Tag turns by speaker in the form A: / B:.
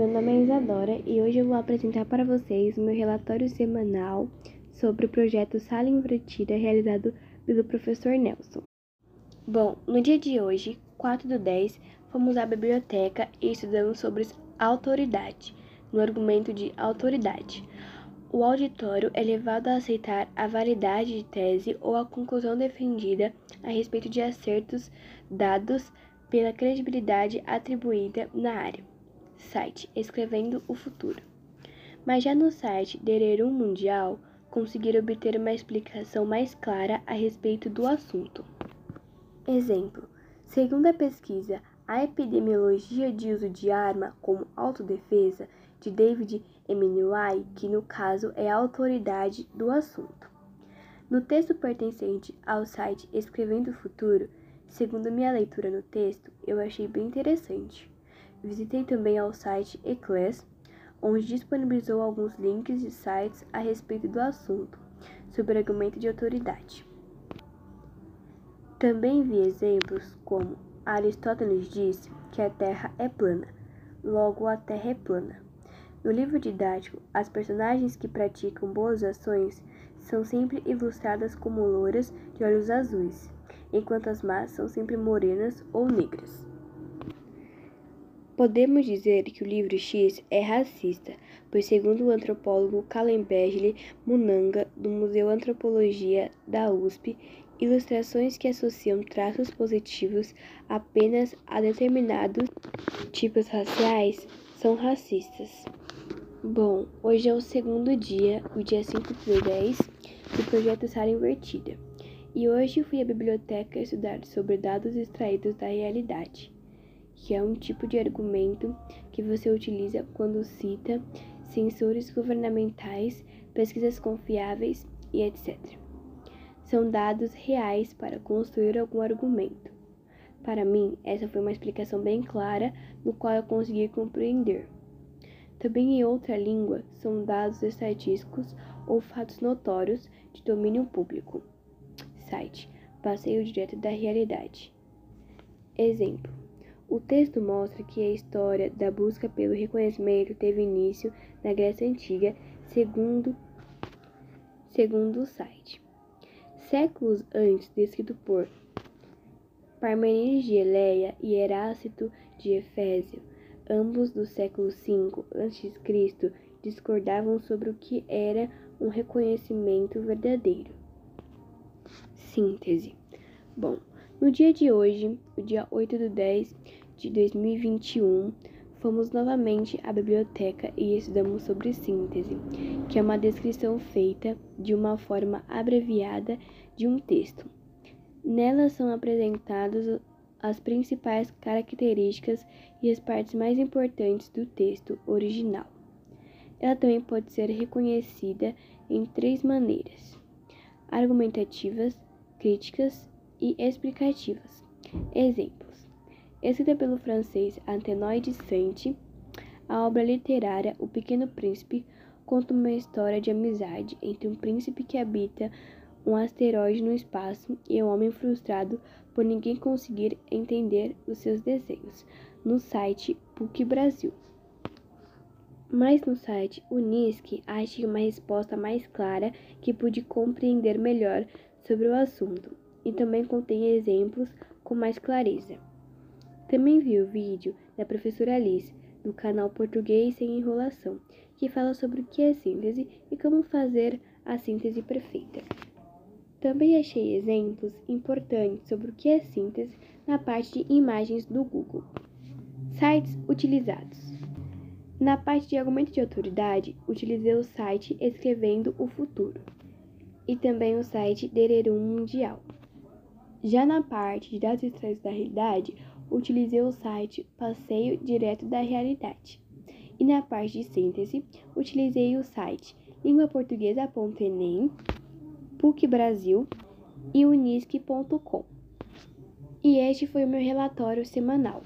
A: meu nome é Isadora e hoje eu vou apresentar para vocês meu relatório semanal sobre o projeto Sala Invertida realizado pelo professor Nelson. Bom, no dia de hoje, 4 do 10, fomos à biblioteca e estudamos sobre autoridade, no argumento de autoridade. O auditório é levado a aceitar a validade de tese ou a conclusão defendida a respeito de acertos dados pela credibilidade atribuída na área. Site Escrevendo o Futuro. Mas já no site Dererum Mundial, conseguiram obter uma explicação mais clara a respeito do assunto. Exemplo: segundo a pesquisa A Epidemiologia de Uso de Arma como Autodefesa, de David Emanuel, que no caso é a autoridade do assunto. No texto pertencente ao site Escrevendo o Futuro, segundo minha leitura no texto, eu achei bem interessante. Visitei também ao site Eclass, onde disponibilizou alguns links de sites a respeito do assunto, sobre argumento de autoridade. Também vi exemplos como Aristóteles disse que a Terra é plana, logo a Terra é plana. No livro didático, as personagens que praticam boas ações são sempre ilustradas como louras de olhos azuis, enquanto as más são sempre morenas ou negras. Podemos dizer que o livro X é racista, pois, segundo o antropólogo Kallenberg Munanga, do Museu Antropologia da USP, ilustrações que associam traços positivos apenas a determinados tipos raciais são racistas. Bom, hoje é o segundo dia, o dia 5 de 10, do projeto Sala Invertida. E hoje fui à biblioteca estudar sobre dados extraídos da realidade, que é um tipo de argumento que você utiliza quando cita censores governamentais, pesquisas confiáveis e etc. São dados reais para construir algum argumento. Para mim, essa foi uma explicação bem clara, no qual eu consegui compreender. Também em outra língua são dados estatísticos ou fatos notórios de domínio público. Site Passeio Direto da Realidade. Exemplo: o texto mostra que a história da busca pelo reconhecimento teve início na Grécia Antiga, segundo, segundo o site. Séculos antes, descrito por Parmenides de Eleia e Heráclito de Efésio, ambos do século V a.C., discordavam sobre o que era um reconhecimento verdadeiro. Síntese. Bom, no dia de hoje, o dia 8 de 10 de 2021, fomos novamente à biblioteca e estudamos sobre síntese, que é uma descrição feita de uma forma abreviada de um texto. Nela são apresentados as principais características e as partes mais importantes do texto original. Ela também pode ser reconhecida em três maneiras: argumentativas, críticas e explicativas. Exemplos: escrita pelo francês Antenoy de Saint, a obra literária O Pequeno Príncipe conta uma história de amizade entre um príncipe que habita um asteroide no espaço e um homem frustrado por ninguém conseguir entender os seus desenhos, no site PUC Brasil. Mas no site Unisc achei uma resposta mais clara que pude compreender melhor sobre o assunto e também contém exemplos com mais clareza. Também vi o vídeo da professora Alice do canal Português Sem Enrolação, que fala sobre o que é síntese e como fazer a síntese perfeita. Também achei exemplos importantes sobre o que é síntese na parte de imagens do Google. Sites utilizados. Na parte de argumento de autoridade, utilizei o site Escrevendo o Futuro e também o site Dererum Mundial. Já na parte de dados extraídos da realidade, utilizei o site Passeio Direto da Realidade. E na parte de síntese, utilizei o site linguaportuguesa.enem PUC Brasil e unisque.com. E este foi o meu relatório semanal.